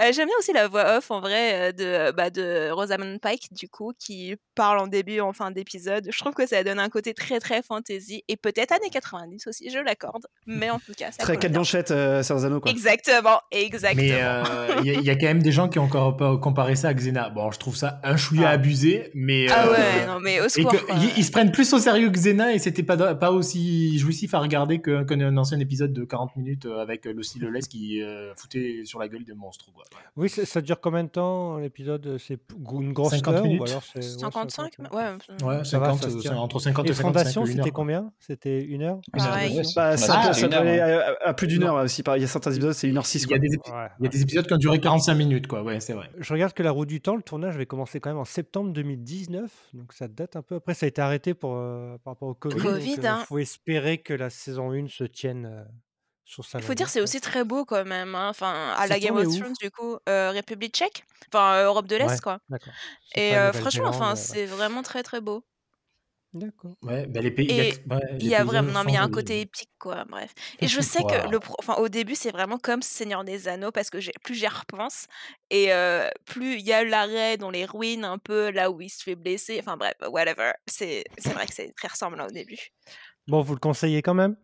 Heu, j'aime bien aussi la voix off en vrai, heu, de, bah, de Rosamund Pike du coup, qui parle en début, en fin d'épisode. Je trouve que ça donne un côté très, très fantasy et peut-être années 90 aussi, je l'accorde, mais en tout cas, ça Très heu, Seigneur des Anneaux, quoi. Exactement, Mais exactement. heu, il y a il y a quand même des gens qui ont encore pas comparé ça à Xena. Bon, je trouve ça un chouïa Ah. abusé, mais Ah ouais, non mais au secours ils se prennent plus au sérieux que Xena et c'était pas pas aussi jouissif à regarder que qu'un ancien épisode de 40 minutes, avec Lucy Lawless qui, heu, foutait sur la gueule des monstres quoi. Oui, ça dure combien de temps l'épisode, c'est une grosse 50 heure ou minutes. alors c'est ouais 55 50, ouais, ouais. mmh. Ouais, Ça va, 50, ça entre 50 Et et 55, Fondation, 1 c'était combien? C'était 1 heure? Pareil. Bah, ça une peut heure, aller ouais. à à plus d'1 Non. heure, aussi. Par il y a certains épisodes, c'est 1h06, Il y quoi. a des Ouais, il y a des épisodes qui ont duré 45 minutes quoi, ouais, c'est vrai. Je regarde que La Roue du Temps, le tournage avait commencé quand même en septembre 2019, donc ça date un peu. Après ça a été arrêté pour, heu, par rapport au Covid, Covid, heu, hein. faut espérer que la saison 1 se tienne, sur Il faut dire, c'est aussi très beau quand même, hein, enfin à la Game of? Thrones du coup, heu, République tchèque, enfin, Europe de Ouais, l'Est quoi et heu, franchement, enfin, c'est vraiment très, très beau. D'accord. Ouais, bah les pays il y a ouais, il y a vraiment non mais il y a un côté épique quoi, bref et je [LAUGHS] sais que le pro enfin au début, c'est vraiment comme Seigneur des Anneaux parce que plus j'y repense et plus il y a l'arrêt dans les ruines un peu là où il se fait blesser, enfin bref, whatever. C'est c'est vrai que c'est très ressemblant au début. Bon, vous le conseillez quand même?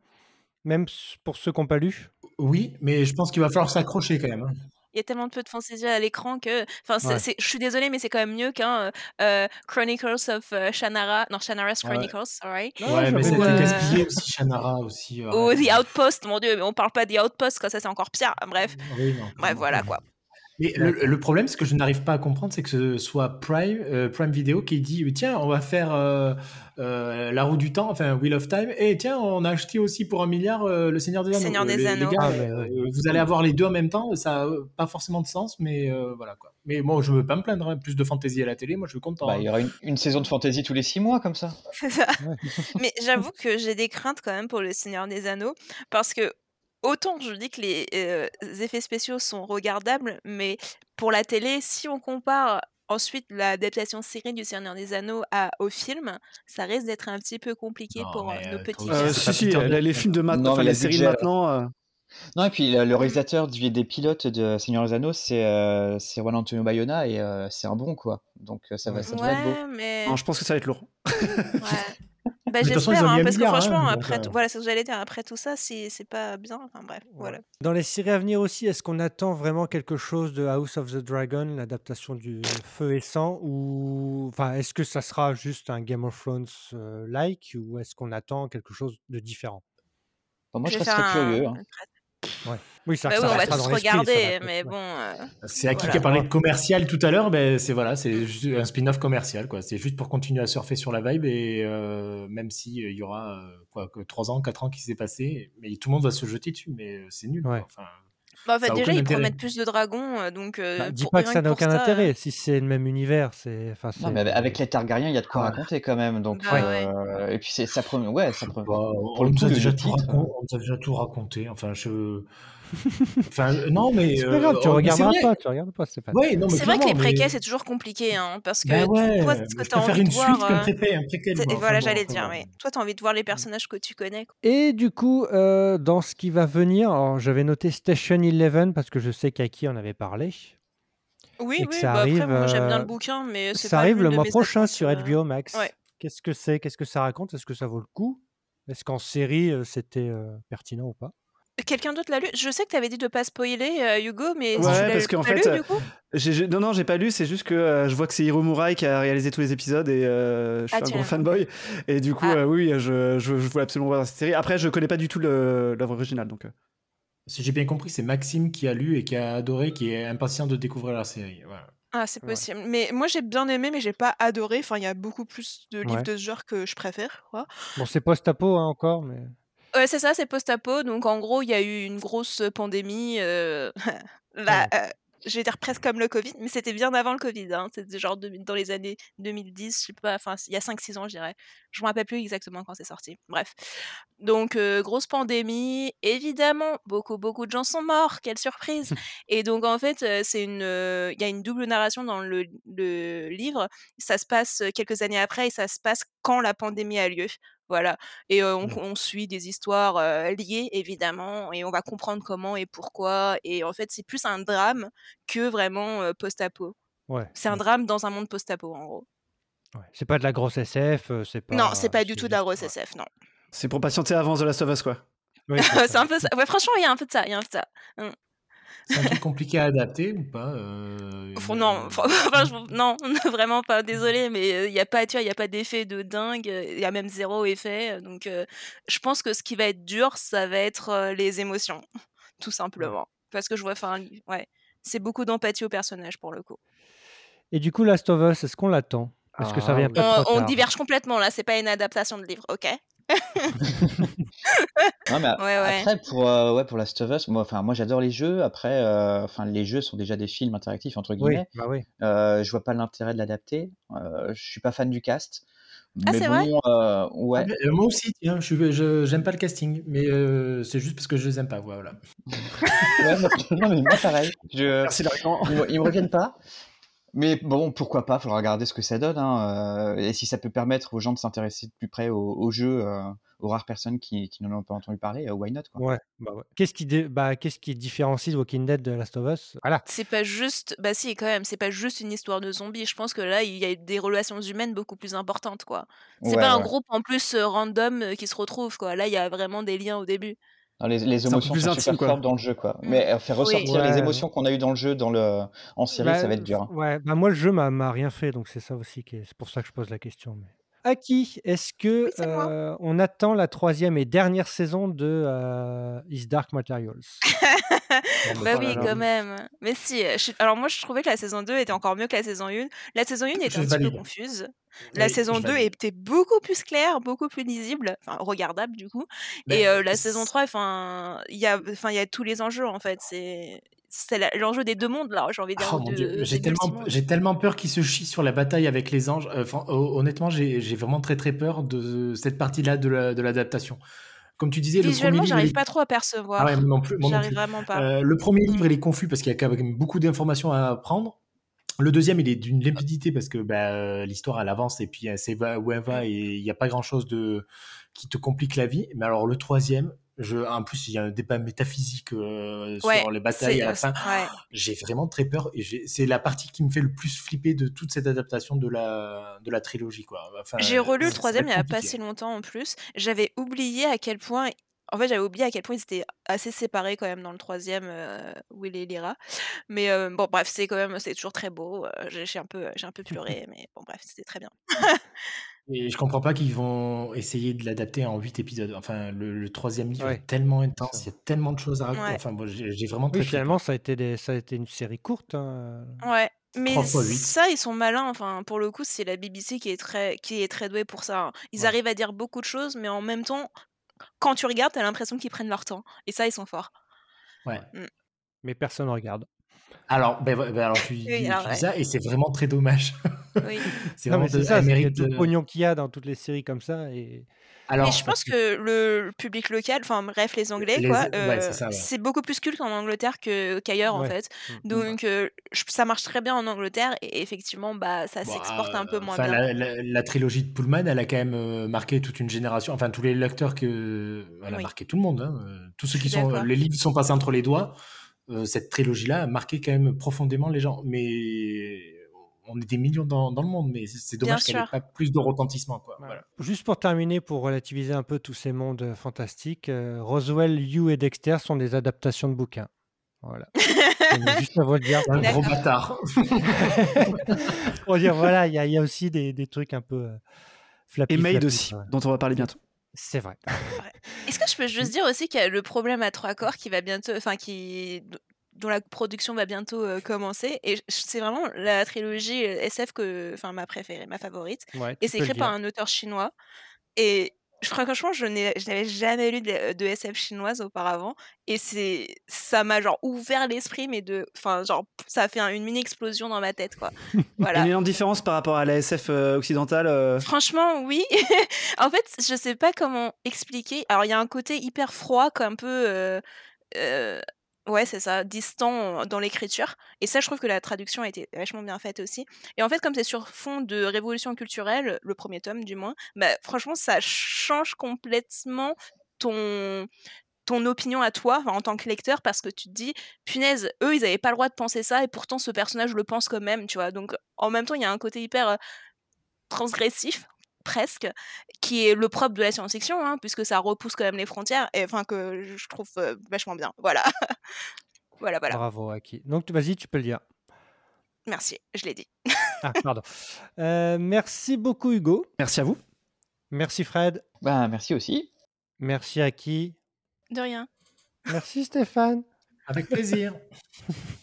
Même pour ceux qui ont pas lu? Oui, mais je pense qu'il va falloir s'accrocher quand même, hein. Il y a tellement de peu de fantaisie à l'écran que enfin Ouais. je suis désolée mais c'est quand même mieux qu'un, heu heu, Chronicles of, heu, Shannara, non Shannara's Ouais. Chronicles, sorry, Non, Ouais, mais aimé. heu gaspillé aussi Shannara aussi, ou The Outpost, mon Dieu, mais on parle pas The Outpost quoi, ça c'est encore pire, bref. Oui, non, Bref, voilà quoi. Mais le problème, ce que je n'arrive pas à comprendre, c'est que ce soit Prime, heu, Prime Video qui dit: «Tiens, on va faire, heu, La Roue du Temps, enfin Wheel of Time et tiens, on a acheté aussi pour 1 000 000 heu, Le Seigneur des Anneaux». Seigneur des les les gars, Ah vous allez avoir les 2 en même temps, ça a, heu, pas forcément de sens, mais voilà quoi. Mais moi, je veux pas me plaindre, hein, plus de fantaisie à la télé, moi je suis content, Bah, hein. il y aura une une saison de fantasy tous les 6 mois comme ça. C'est ça. Ouais. Mais j'avoue que j'ai des craintes quand même pour Le Seigneur des Anneaux parce que autant je dis que les, effets spéciaux sont regardables, mais pour la télé, si on compare ensuite l'adaptation série du Seigneur des Anneaux à au film, ça risque d'être un petit peu compliqué Non, pour, mais nos petits c'est si, si, les les films de maint Non, enfin les a le séries de maintenant, heu Non et puis le le réalisateur du des pilotes de Seigneur des Anneaux, c'est, Juan Antonio Bayona et c'est un bon quoi. Donc ça va Ouais. ça devrait être beau. Ouais, mais non, je pense que ça va être lourd. ouais. [LAUGHS] Bah, j'espère, hein, 1 parce que 000 000 hein, franchement donc après heu tout voilà, c'est ce que j'allais dire, après tout ça, si c'est pas bien, enfin bref, Ouais. voilà. Dans les séries à venir aussi, est-ce qu'on attend vraiment quelque chose de House of the Dragon, l'adaptation du Feu et Sang ou enfin, est-ce que ça sera juste un Game of Thrones, heu, like ou est-ce qu'on attend quelque chose de différent? Moi Je je resterais un curieux, hein. Ouais. Oui, c'est Bah oui, ça on va tous ça regarder, mais bon, heu, C'est Aki qui voilà. a parlé de commercial tout à l'heure, beh, c'est voilà, c'est un spin-off commercial quoi. C'est juste pour continuer à surfer sur la vibe et heu, même si, heu, il y aura, quoi que 3 ans, 4 ans qui s'est passé, mais tout le monde va se jeter dessus, mais c'est nul quoi, Ouais. enfin Bah, en fait, Ça déjà, ils intérêt. promettent plus de dragons, heu, donc Bah, heu, dis pour pas que ça n'a aucun ça, heu intérêt, si c'est le même univers, c'est enfin, Non, mais avec les Targaryens, il y a de quoi Ah. raconter quand même, donc Bah, ouais. heu et puis c'est ça promet ouais, ça promet pas, pour on le nous coup, déjà titre, on a déjà tout raconté, enfin je enfin, non mais C'est pas grave, tu mais c'est regarderas pas, tu regardes pas, Stéphane. Ouais, non mais C'est vrai que les préquels, mais c'est toujours compliqué, hein, parce que toi, ouais, ce que tu as envie de une voir, suite heu, préquel un préquel, moi, et voilà, bon, j'allais dire, ouais. Toi, tu as envie de voir les personnages que tu connais, quoi. Et du coup, heu, dans ce qui va venir, alors j'avais noté Station Eleven parce que je sais qu'Aki en avait parlé Oui, oui, ça bah, après, arrive, moi, j'aime bien le bouquin, mais c'est ça pas arrive le de mois prochain sur HBO. Max. Qu'est-ce que c'est? Qu'est-ce que ça raconte? Est-ce que ça vaut le coup? Est-ce qu'en série, c'était, pertinent ou pas? Quelqu'un d'autre l'a lu? Je sais que tu avais dit de pas spoiler, heu, Hugo, mais tu Ouais, l'as parce qu'en tu l'as fait, lu, coup? j'ai j'ai non, non, j'ai pas lu, c'est juste que, heu, je vois que c'est Hiro Murai qui a réalisé tous les épisodes et je Ah, suis un gros fanboy et du coup, Ah. oui, je je je voulais absolument voir cette série. Après, je connais pas du tout l'œuvre originale, donc Si j'ai bien compris, c'est Maxime qui a lu et qui a adoré, qui est impatient de découvrir la série, voilà. Ah, c'est Ouais. possible, mais moi, j'ai bien aimé, mais j'ai pas adoré. Enfin, il y a beaucoup plus de livres Ouais. de ce genre que je préfère, quoi. Bon, c'est post-apo, hein, encore, mais Ouais, c'est ça, c'est post-apo, donc en gros, il y a eu une grosse, pandémie, heu, [LAUGHS] bah, heu, je vais dire presque comme le covid, mais c'était bien avant le covid, hein. C'était genre dans les années 2010, je sais pas, enfin, il y a 5-6 ans, je dirais. Je me rappelle plus exactement quand c'est sorti. Bref, donc heu, grosse pandémie, évidemment, beaucoup, beaucoup de gens sont morts, quelle surprise! [LAUGHS] Et donc en fait, c'est une, il y a une double narration dans le le livre. Ça se passe, quelques années après et ça se passe quand la pandémie a lieu, voilà. Et on Mmh. on suit des histoires, liées évidemment et on va comprendre comment et pourquoi et en fait, c'est plus un drame que vraiment, post-apo. Ouais, C'est un drame dans un monde post-apo, en gros. Ouais, c'est pas de la grosse SF, c'est Non, c'est pas pas du tout de la grosse ouais. SF, non. c'est pour patienter avant The Last of Us, quoi. Oui, c'est [LAUGHS] ça. C'est un peu ça. Ouais, franchement, il y a un peu de ça, il y a un peu de ça. Mmh. C'est un truc compliqué à adapter ou pas, une, non, [LAUGHS] [LAUGHS] non? vraiment pas, désolée, mais heu, il y a pas, tu vois, il y a pas d'effet de dingue, heu, il y a même 0 effet, donc je pense que ce qui va être dur, ça va être, les émotions, [LAUGHS] tout Ouais. simplement. Parce que je vois enfin, ouais, c'est beaucoup d'empathie au personnage, pour le coup. Et du coup, Last of Us, est-ce qu'on l'attend? Est-ce que ça Ah vient pas. On trop on tard? diverge complètement là, c'est pas une adaptation de livre, OK? Non, mais a Ouais, ouais. après pour, heu, ouais, pour Last of Us, moi enfin, moi j'adore les jeux. Après, enfin, les jeux sont déjà des «films interactifs» entre Oui, guillemets. bah oui. Heu, je vois pas l'intérêt de l'adapter. Heu, je suis pas fan du cast. Ah, Mais c'est vrai? bon, Ah ouais. heu, moi aussi, tiens, je j'aime pas le casting, mais c'est juste parce que je les aime pas, voilà. Ouais, moi [LAUGHS] non, mais moi pareil. Je Merci l'argument. ils ils me reviennent pas. Mais bon, pourquoi pas? Faudra regarder ce que ça donne, hein, heu et si ça peut permettre aux gens de s'intéresser de plus près au au jeu, heu, aux rares personnes qui qui n'en ont pas entendu parler, heu, why not, quoi? Ouais, bah ouais. Qu'est-ce qui bah, qu'est-ce qui différencie The Walking Dead de Last of Us? Voilà. C'est pas juste bah si, quand même, c'est pas juste une histoire de zombies. Je pense que là, il y a des relations humaines beaucoup plus importantes, quoi. C'est Ouais, pas un groupe en plus, random, qui se retrouve, quoi. Là, il y a vraiment des liens au début. Non, les émotions plus sont intime, super fortes dans le jeu, quoi. Mais, heu, faire Oui. ressortir les Ouais, émotions qu'on a eues dans le jeu, dans le en série, bah, ça va être dur, hein. ouais, bah, moi, le jeu m'a m'a rien fait, donc c'est ça aussi qui est c'est pour ça que je pose la question, mais Aki, est-ce que, Oui, c'est moi. heu, on attend la 3e et dernière saison de, heu, His Dark Materials? [LAUGHS] Bah là oui, quand même. Mais si, je suis alors moi, je trouvais que la saison 2 était encore mieux que la saison 1. La saison 1 était Je un petit peu valide. confuse. La Oui, saison je 2 valide. était beaucoup plus claire, beaucoup plus lisible, enfin regardable, du coup et Beh, heu, la saison c 3, enfin, il y a enfin, il y a tous les enjeux, en fait. C'est c'est l'enjeu des 2 mondes, là, j'ai envie de dire, Oh de j'ai tellement peur qu'ils se chient sur la bataille avec les anges. Enfin, ho honnêtement, j'ai vraiment très, très peur de cette partie-là de la de l'adaptation. Comme tu disais, le 1er Visuellement, livre, j'arrive est pas trop à ah ouais, percevoir. non plus non plus. vraiment pas. Heu, le 1er Mmh. livre, il est confus parce qu'il y a quand même beaucoup d'informations à apprendre. Le 2e, il est d'une limpidité parce que, bah, heu, l'histoire, elle avance et puis elle sait où elle va et il y a pas grand-chose de qui te complique la vie. Mais alors le 3e, je en plus, il y a un débat métaphysique, Ouais, sur les batailles à la fin. ouais. J'ai vraiment très peur et c'est la partie qui me fait le plus flipper de toute cette adaptation de la de la trilogie, quoi. Enfin, J'ai relu le 3e il être y a pas si longtemps, en plus. J'avais oublié à quel point en fait, j'avais oublié à quel point ils étaient assez séparés quand même dans le 3e, heu, Will et Lyra. Mais heu, bon, bref, c'est quand même c'est toujours très beau, heu, j'ai j'ai un peu j'ai un peu [LAUGHS] pleuré, mais bon, bref, c'était très bien. [LAUGHS] Et je comprends pas qu'ils vont essayer de l'adapter en 8 épisodes. Enfin, le le 3e livre est tellement intense, il y a tellement de choses à rac Ouais. enfin, moi, j'ai vraiment Oui, très, très finalement, peur. ça a été des ça a été une série courte, hein, Ouais, 3 mais fois 8. ça, ils sont malins, enfin, pour le coup, c'est la BBC qui est très qui est très douée pour ça. Ils Ouais. arrivent à dire beaucoup de choses, mais en même temps, quand tu regardes, tu as l'impression qu'ils prennent leur temps et ça, ils sont forts. Ouais. Mmh. Mais personne regarde. Alors, ben, ben, alors tu, [LAUGHS] Oui, dis, alors, tu dis ouais. ça et c'est vraiment très dommage. [LAUGHS] [LAUGHS] Oui. c'est vraiment c'est ça, elle c'est qu'il y a mérite tout le de- pognon qu'il y a dans toutes les séries comme ça. Et... Alors, Mais je pense que le public local, enfin bref, les Anglais, Les- quoi, ouais, euh, c'est ça, ouais. c'est beaucoup plus culte en Angleterre que qu'ailleurs en fait. Mm. Donc euh, ça marche très bien en Angleterre et effectivement, bah ça Bah, s'exporte un peu moins bien. La, la- la trilogie de Pullman, elle a quand même euh, marqué toute une génération. Enfin, tous les lecteurs que. Elle a Oui. marqué tout le monde. hein. Tous ceux qui sont. d'accord. Les livres sont passés entre les doigts. Euh, cette trilogie-là a marqué quand même profondément les gens. Mais on est des millions dans, dans le monde, mais c'est dommage qu'elle n'ait sûr. pas plus de retentissement. Quoi. Ouais. Voilà. Juste pour terminer, pour relativiser un peu tous ces mondes euh, fantastiques, euh, Roswell, You et Dexter sont des adaptations de bouquins. Voilà. [LAUGHS] Juste à vous le dire. Un gros bâtard. [LAUGHS] Pour dire, voilà, il y, a- il y a aussi des, des trucs un peu euh, flappy. Et Maid flappy, aussi, dont on va parler bientôt. C'est vrai. Est-ce que je peux juste dire aussi qu'il y a le problème à trois corps qui va bientôt, enfin qui dont la production va bientôt euh, commencer et c'est vraiment la trilogie euh, SF que, enfin ma préférée, ma favorite. Ouais, Et c'est écrit par un auteur chinois. Et je crois franchement, je n'avais jamais lu de, de SF chinoise auparavant. Et c'est, ça m'a genre ouvert l'esprit, mais de, enfin genre, ça a fait un- une mini explosion dans ma tête, quoi. [LAUGHS] Voilà. Une énorme différence par rapport à la SF euh, occidentale. euh, Franchement, oui. [LAUGHS] en fait, je sais pas comment expliquer. Alors, il y a un côté hyper froid, comme un peu. euh, ouais, c'est ça, distant dans l'écriture. Et ça, je trouve que la traduction a été vachement bien faite aussi. Et en fait, comme c'est sur fond de révolution culturelle, le premier tome du moins, bah, franchement, ça change complètement ton ton opinion à toi en tant que lecteur parce que tu te dis punaise eux ils n'avaient pas le droit de penser ça et pourtant ce personnage le pense quand même tu vois? Donc en même temps il y a un côté hyper transgressif presque qui est le propre de la science-fiction hein, puisque ça repousse quand même les frontières et enfin que je trouve euh, vachement bien voilà [LAUGHS] voilà voilà Bravo, Aki. Donc, vas-y, tu peux le dire. merci je l'ai dit Ah, pardon. Euh, merci beaucoup, Hugo. Merci à vous. Merci, Fred. Bah, merci aussi. Merci, Aki. de rien Merci, Stéphane. Avec plaisir. [LAUGHS]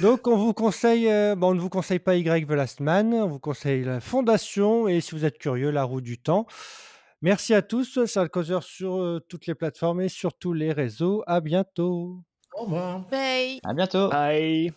Donc, on vous conseille, euh, bon, on ne vous conseille pas Y The Last Man, on vous conseille la Fondation et si vous êtes curieux, La Roue du Temps. Merci à tous, le causeur sur euh, toutes les plateformes et sur tous les réseaux. À bientôt. Au revoir. bye À bientôt. Bye.